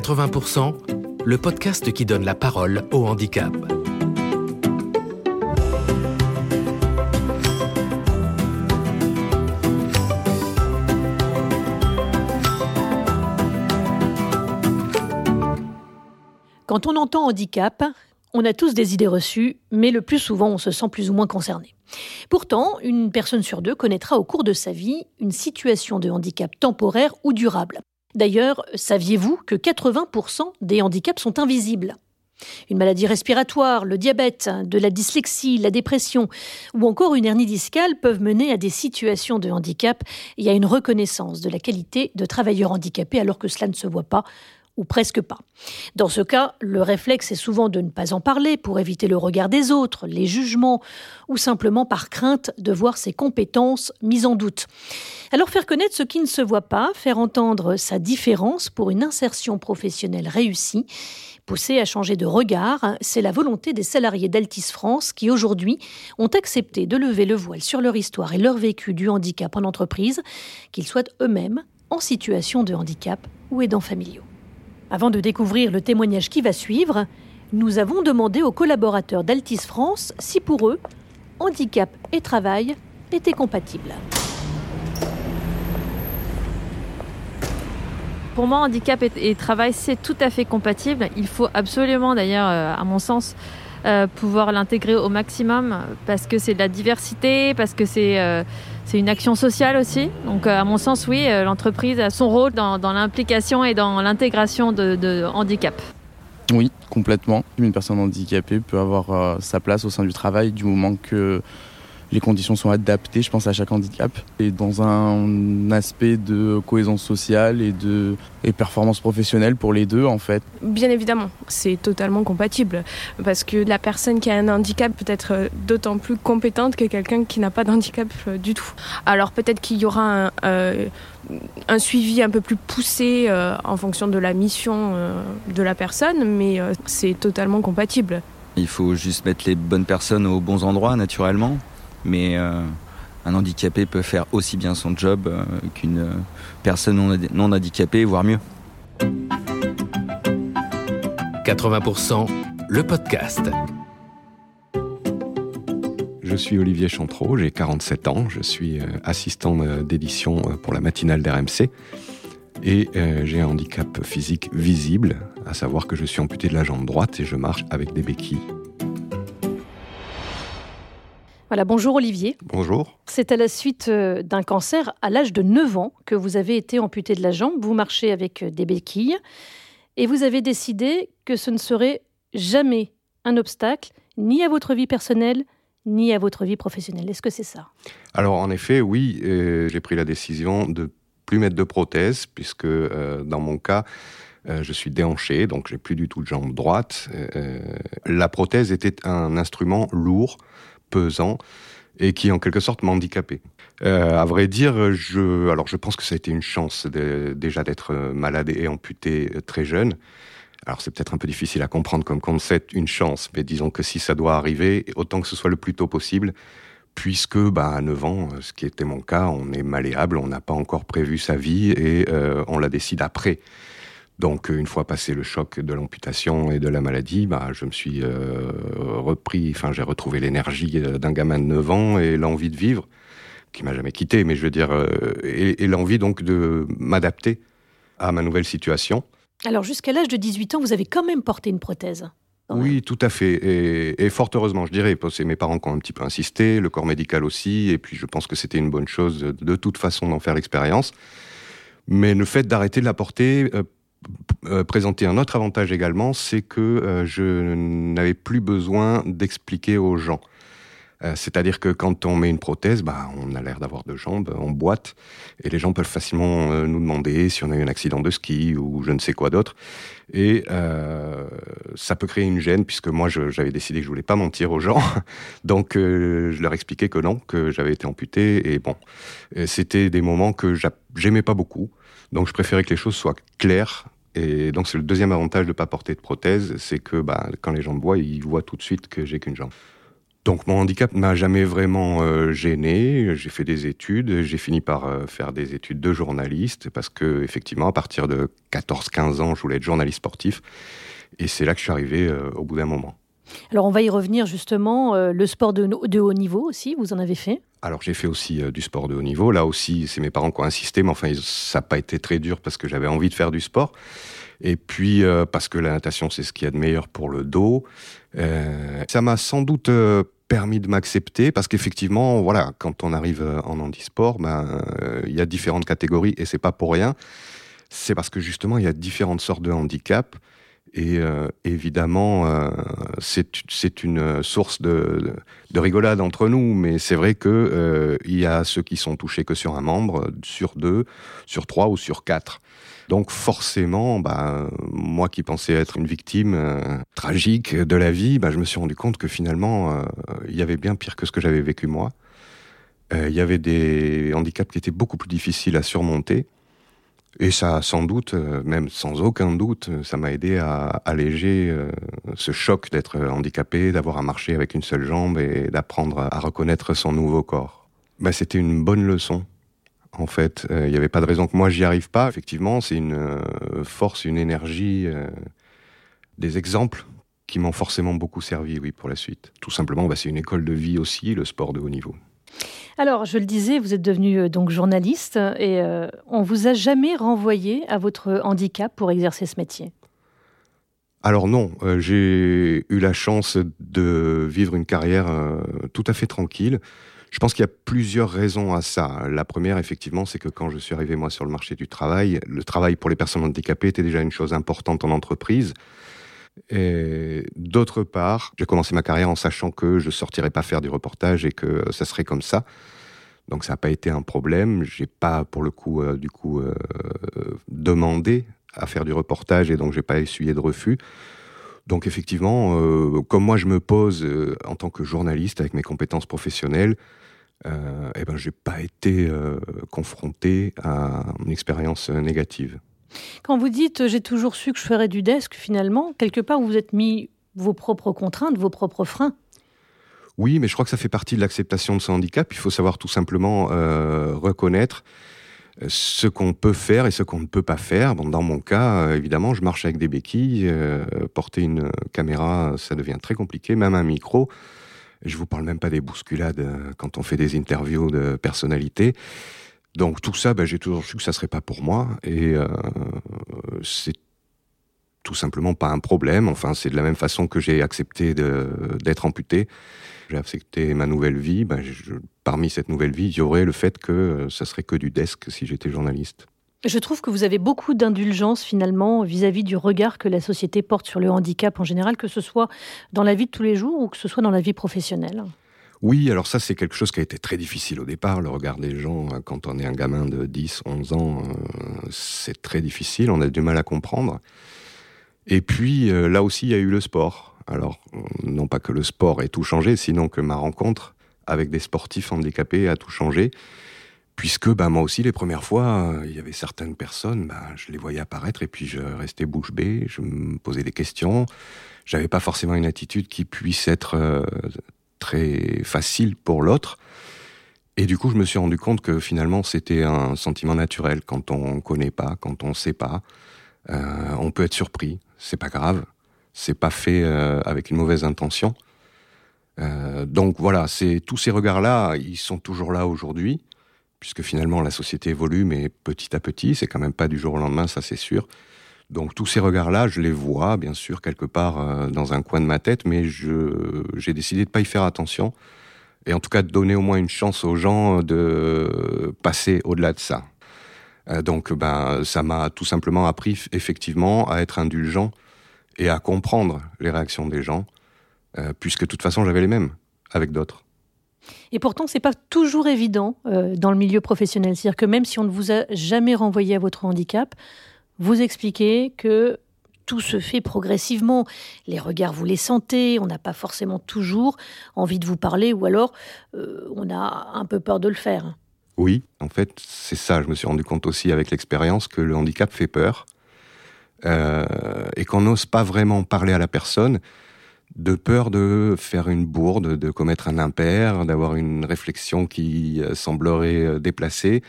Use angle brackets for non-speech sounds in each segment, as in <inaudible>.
80%, le podcast qui donne la parole au handicap. Quand on entend handicap, on a tous des idées reçues, mais le plus souvent on se sent plus ou moins concerné. Pourtant, une personne sur deux connaîtra au cours de sa vie une situation de handicap temporaire ou durable. D'ailleurs, saviez-vous que 80% des handicaps sont invisibles? Une maladie respiratoire, le diabète, de la dyslexie, la dépression ou encore une hernie discale peuvent mener à des situations de handicap et à une reconnaissance de la qualité de travailleur handicapé alors que cela ne se voit pas ou presque pas. Dans ce cas, le réflexe est souvent de ne pas en parler pour éviter le regard des autres, les jugements, ou simplement par crainte de voir ses compétences mises en doute. Alors faire connaître ce qui ne se voit pas, faire entendre sa différence pour une insertion professionnelle réussie, pousser à changer de regard, c'est la volonté des salariés d'Altis France qui aujourd'hui ont accepté de lever le voile sur leur histoire et leur vécu du handicap en entreprise, qu'ils soient eux-mêmes en situation de handicap ou aidants familiaux. Avant de découvrir le témoignage qui va suivre, nous avons demandé aux collaborateurs d'Altis France si pour eux, handicap et travail étaient compatibles. Pour moi, handicap et, travail, c'est tout à fait compatible. Il faut absolument, d'ailleurs, euh, à mon sens, euh, pouvoir l'intégrer au maximum parce que c'est de la diversité, parce que c'est euh, une action sociale aussi. Donc, euh, à mon sens, oui, l'entreprise a son rôle dans, l'implication et dans l'intégration de, handicap. Oui, complètement. Une personne handicapée peut avoir sa place au sein du travail du moment que les conditions sont adaptées, je pense, à chaque handicap. Et dans un aspect de cohésion sociale et de et performance professionnelle pour les deux, en fait. Bien évidemment, c'est totalement compatible. Parce que la personne qui a un handicap peut être d'autant plus compétente que quelqu'un qui n'a pas d'handicap euh, du tout. Alors peut-être qu'il y aura un, euh, un, suivi un peu plus poussé euh, en fonction de la mission de la personne, mais c'est totalement compatible. Il faut juste mettre les bonnes personnes aux bons endroits, naturellement mais euh, un handicapé peut faire aussi bien son job euh, qu'une personne non, handicapée, voire mieux. 80%, le podcast. Je suis Olivier Chantreau, j'ai 47 ans, je suis euh, assistant d'édition pour la matinale d'RMC et j'ai un handicap physique visible, à savoir que je suis amputé de la jambe droite et je marche avec des béquilles. Voilà, bonjour Olivier. Bonjour. C'est à la suite euh, d'un cancer à l'âge de 9 ans que vous avez été amputé de la jambe. Vous marchez avec euh, des béquilles et vous avez décidé que ce ne serait jamais un obstacle ni à votre vie personnelle ni à votre vie professionnelle. Est-ce que c'est ça? Alors en effet, oui, euh, j'ai pris la décision de plus mettre de prothèse puisque dans mon cas, je suis déhanché, donc j'ai plus du tout de jambe droite. la prothèse était un instrument lourd pesant et qui en quelque sorte m'a handicapé. Euh, à vrai dire, je, alors je pense que ça a été une chance déjà d'être malade et amputé très jeune. Alors c'est peut-être un peu difficile à comprendre comme concept, une chance, mais disons que si ça doit arriver, autant que ce soit le plus tôt possible, puisque bah, à 9 ans, ce qui était mon cas, on est malléable, on n'a pas encore prévu sa vie et euh, on la décide après. Donc, une fois passé le choc de l'amputation et de la maladie, bah, je me suis euh, repris, enfin, j'ai retrouvé l'énergie euh, d'un gamin de 9 ans et l'envie de vivre, qui m'a jamais quitté, mais je veux dire, euh, et, l'envie donc de m'adapter à ma nouvelle situation. Alors, jusqu'à l'âge de 18 ans, vous avez quand même porté une prothèse oui, tout à fait. Et, fort heureusement, je dirais. C'est mes parents qui ont un petit peu insisté, le corps médical aussi. Et puis, je pense que c'était une bonne chose de, toute façon d'en faire l'expérience. Mais le fait d'arrêter de la porter, euh, présenter un autre avantage également, c'est que euh, je n'avais plus besoin d'expliquer aux gens. Euh, c'est-à-dire que quand on met une prothèse, bah, on a l'air d'avoir deux jambes, on boite, et les gens peuvent facilement euh, nous demander si on a eu un accident de ski ou je ne sais quoi d'autre. Et euh, ça peut créer une gêne, puisque moi j'avais décidé que je voulais pas mentir aux gens. <laughs> Donc je leur expliquais que non, que j'avais été amputé. Et bon, c'était des moments que j'aimais pas beaucoup. Donc je préférais que les choses soient claires et donc c'est le deuxième avantage de ne pas porter de prothèse, c'est que bah, quand les gens me voient, ils voient tout de suite que j'ai qu'une jambe. Donc mon handicap m'a jamais vraiment euh, gêné. J'ai fait des études, j'ai fini par euh, faire des études de journaliste parce que effectivement à partir de 14-15 ans, je voulais être journaliste sportif et c'est là que je suis arrivé euh, au bout d'un moment. Alors on va y revenir justement. le sport de, haut niveau aussi, vous en avez fait? Alors j'ai fait aussi du sport de haut niveau. Là aussi, c'est mes parents qui ont insisté, mais enfin ça n'a pas été très dur parce que j'avais envie de faire du sport. Et puis parce que la natation, c'est ce qu'il y a de meilleur pour le dos. Euh, ça m'a sans doute euh, permis de m'accepter parce qu'effectivement, voilà, quand on arrive euh, en handisport, ben il y a différentes catégories et c'est pas pour rien. C'est parce que justement il y a différentes sortes de handicap et évidemment c'est une source de, de, rigolade entre nous, mais c'est vrai que il y a ceux qui sont touchés que sur un membre, sur deux, sur trois ou sur quatre. Donc forcément, bah, moi qui pensais être une victime euh, tragique de la vie, bah, je me suis rendu compte que finalement, euh, il y avait bien pire que ce que j'avais vécu moi. Euh, il y avait des handicaps qui étaient beaucoup plus difficiles à surmonter. Et ça, sans doute, même sans aucun doute, ça m'a aidé à alléger ce choc d'être handicapé, d'avoir à marcher avec une seule jambe et d'apprendre à reconnaître son nouveau corps. Bah, C'était une bonne leçon en fait. Il n'y avait pas de raison que moi j'y arrive pas. Effectivement, c'est une euh, force, une énergie, euh, des exemples qui m'ont forcément beaucoup servi, oui, pour la suite. Tout simplement, bah, c'est une école de vie aussi, le sport de haut niveau. Alors, je le disais, vous êtes devenu euh, donc journaliste et on vous a jamais renvoyé à votre handicap pour exercer ce métier? Alors non, j'ai eu la chance de vivre une carrière tout à fait tranquille. Je pense qu'il y a plusieurs raisons à ça. La première, effectivement, c'est que quand je suis arrivé, moi, sur le marché du travail, le travail pour les personnes handicapées était déjà une chose importante en entreprise. Et d'autre part, j'ai commencé ma carrière en sachant que je sortirais pas faire du reportage et que ça serait comme ça. Donc ça n'a pas été un problème. J'ai pas, pour le coup, euh, du coup, euh, demandé à faire du reportage et donc j'ai pas essuyé de refus. Donc effectivement, euh, comme moi je me pose en tant que journaliste avec mes compétences professionnelles, eh ben, j'ai pas été confronté à une expérience négative. Quand vous dites j'ai toujours su que je ferais du desk, finalement, quelque part vous vous êtes mis vos propres contraintes, vos propres freins. Oui, mais je crois que ça fait partie de l'acceptation de ce handicap. Il faut savoir tout simplement euh, reconnaître euh, ce qu'on peut faire et ce qu'on ne peut pas faire. Bon, dans mon cas, euh, évidemment, je marche avec des béquilles. porter une caméra, ça devient très compliqué, même un micro. Je vous parle même pas des bousculades euh, quand on fait des interviews de personnalités. Donc tout ça, ben, j'ai toujours su que ça serait pas pour moi et euh, c'est tout simplement pas un problème. Enfin, c'est de la même façon que j'ai accepté d'être amputé. J'ai accepté ma nouvelle vie. Ben, parmi cette nouvelle vie, il y aurait le fait que euh, ça serait que du desk si j'étais journaliste. Je trouve que vous avez beaucoup d'indulgence finalement vis-à-vis du regard que la société porte sur le handicap en général, que ce soit dans la vie de tous les jours ou que ce soit dans la vie professionnelle. Oui, alors ça c'est quelque chose qui a été très difficile au départ, le regard des gens euh, quand on est un gamin de 10, 11 ans, euh, c'est très difficile, on a du mal à comprendre. Et puis euh, là aussi il y a eu le sport. Alors non pas que le sport ait tout changé, sinon que ma rencontre avec des sportifs handicapés a tout changé puisque bah, moi aussi, les premières fois, euh, il y avait certaines personnes, bah, je les voyais apparaître et puis je restais bouche bée, je me posais des questions. J'avais pas forcément une attitude qui puisse être très facile pour l'autre. Et du coup, je me suis rendu compte que finalement, c'était un sentiment naturel quand on connaît pas, quand on sait pas. Euh, on peut être surpris, c'est pas grave. C'est pas fait avec une mauvaise intention. donc voilà, c'est tous ces regards-là, ils sont toujours là aujourd'hui puisque finalement la société évolue, mais petit à petit, c'est quand même pas du jour au lendemain, ça c'est sûr. Donc tous ces regards-là, je les vois, bien sûr, quelque part euh, dans un coin de ma tête, mais j'ai décidé de pas y faire attention, et en tout cas de donner au moins une chance aux gens de passer au-delà de ça. Euh, donc ben, ça m'a tout simplement appris effectivement à être indulgent et à comprendre les réactions des gens, euh, puisque de toute façon j'avais les mêmes avec d'autres. Et pourtant, c'est pas toujours évident dans le milieu professionnel. C'est-à-dire que même si on ne vous a jamais renvoyé à votre handicap, vous expliquez que tout se fait progressivement. Les regards, vous les sentez, on n'a pas forcément toujours envie de vous parler ou alors euh, on a un peu peur de le faire. Oui, en fait, c'est ça. Je me suis rendu compte aussi avec l'expérience que le handicap fait peur euh, et qu'on n'ose pas vraiment parler à la personne de peur de faire une bourde, de commettre un impair, d'avoir une réflexion qui euh, semblerait déplacée.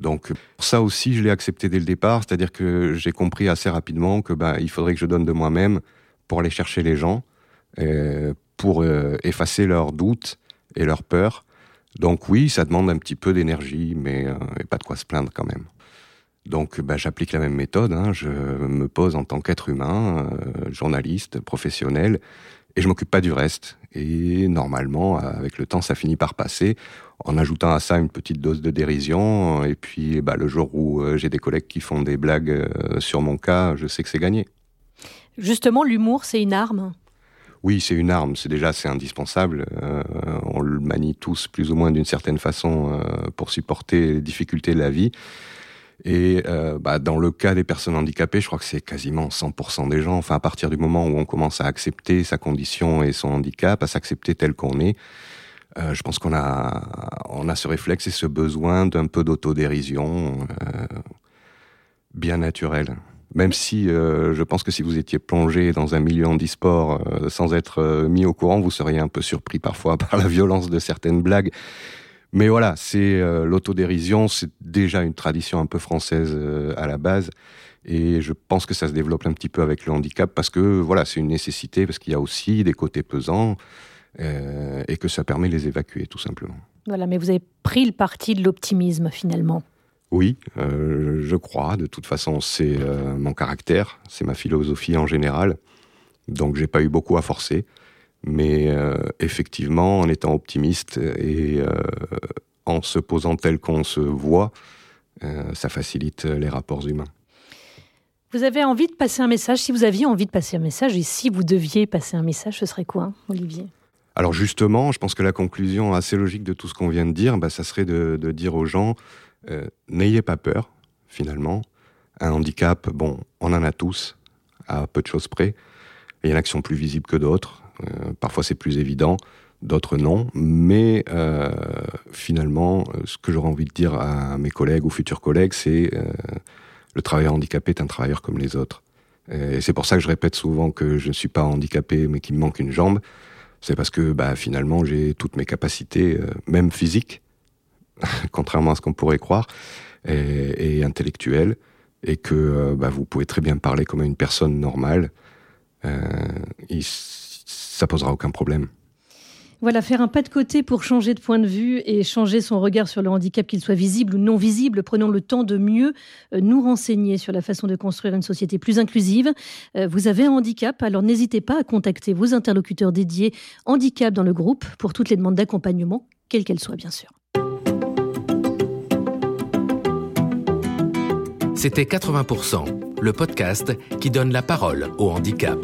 Donc ça aussi, je l'ai accepté dès le départ, c'est-à-dire que j'ai compris assez rapidement que ben, il faudrait que je donne de moi-même pour aller chercher les gens, euh, pour effacer leurs doutes et leurs peurs. Donc oui, ça demande un petit peu d'énergie, mais pas de quoi se plaindre quand même. Donc ben, j'applique la même méthode, hein. je me pose en tant qu'être humain, journaliste, professionnel, et je m'occupe pas du reste. Et normalement, avec le temps, ça finit par passer, en ajoutant à ça une petite dose de dérision. Et puis, bah, le jour où euh, j'ai des collègues qui font des blagues euh, sur mon cas, je sais que c'est gagné. Justement, l'humour, c'est une arme? Oui, c'est une arme. C'est déjà c'est indispensable. Euh, on le manie tous plus ou moins d'une certaine façon pour supporter les difficultés de la vie. Et euh, bah, dans le cas des personnes handicapées, je crois que c'est quasiment 100% des gens. Enfin, à partir du moment où on commence à accepter sa condition et son handicap, à s'accepter tel qu'on est, euh, je pense qu'on a, on a ce réflexe et ce besoin d'un peu d'autodérision euh, bien naturel. Même si je pense que si vous étiez plongé dans un milieu handisport sans être mis au courant, vous seriez un peu surpris parfois <laughs> par la violence de certaines blagues mais voilà, c'est euh, l'autodérision, c'est déjà une tradition un peu française euh, à la base. Et je pense que ça se développe un petit peu avec le handicap parce que voilà, c'est une nécessité, parce qu'il y a aussi des côtés pesants euh, et que ça permet de les évacuer tout simplement. Voilà, mais vous avez pris le parti de l'optimisme finalement. Oui, je crois. De toute façon, c'est mon caractère, c'est ma philosophie en général. Donc, j'ai pas eu beaucoup à forcer. Mais euh, effectivement, en étant optimiste et euh, en se posant tel qu'on se voit, euh, ça facilite les rapports humains. Vous avez envie de passer un message? Si vous aviez envie de passer un message, et si vous deviez passer un message, ce serait quoi, Olivier? Alors justement, je pense que la conclusion assez logique de tout ce qu'on vient de dire, bah, ça serait de, de dire aux gens, n'ayez pas peur, finalement. Un handicap, bon, on en a tous, à peu de choses près. Il y en a qui sont plus visibles que d'autres. Euh, parfois c'est plus évident, d'autres non. Mais euh, finalement, ce que j'aurais envie de dire à mes collègues ou futurs collègues, c'est euh, le travailleur handicapé est un travailleur comme les autres. Et c'est pour ça que je répète souvent que je ne suis pas handicapé, mais qu'il me manque une jambe. C'est parce que bah, finalement, j'ai toutes mes capacités, euh, même physiques, <laughs> contrairement à ce qu'on pourrait croire, et, et intellectuelles, et que euh, bah, vous pouvez très bien parler comme une personne normale. Euh, ça posera aucun problème. Voilà, faire un pas de côté pour changer de point de vue et changer son regard sur le handicap, qu'il soit visible ou non visible. Prenons le temps de mieux euh, nous renseigner sur la façon de construire une société plus inclusive. Euh, vous avez un handicap, alors n'hésitez pas à contacter vos interlocuteurs dédiés handicap dans le groupe pour toutes les demandes d'accompagnement, quelles qu'elles soient bien sûr. C'était 80%, le podcast qui donne la parole au handicap.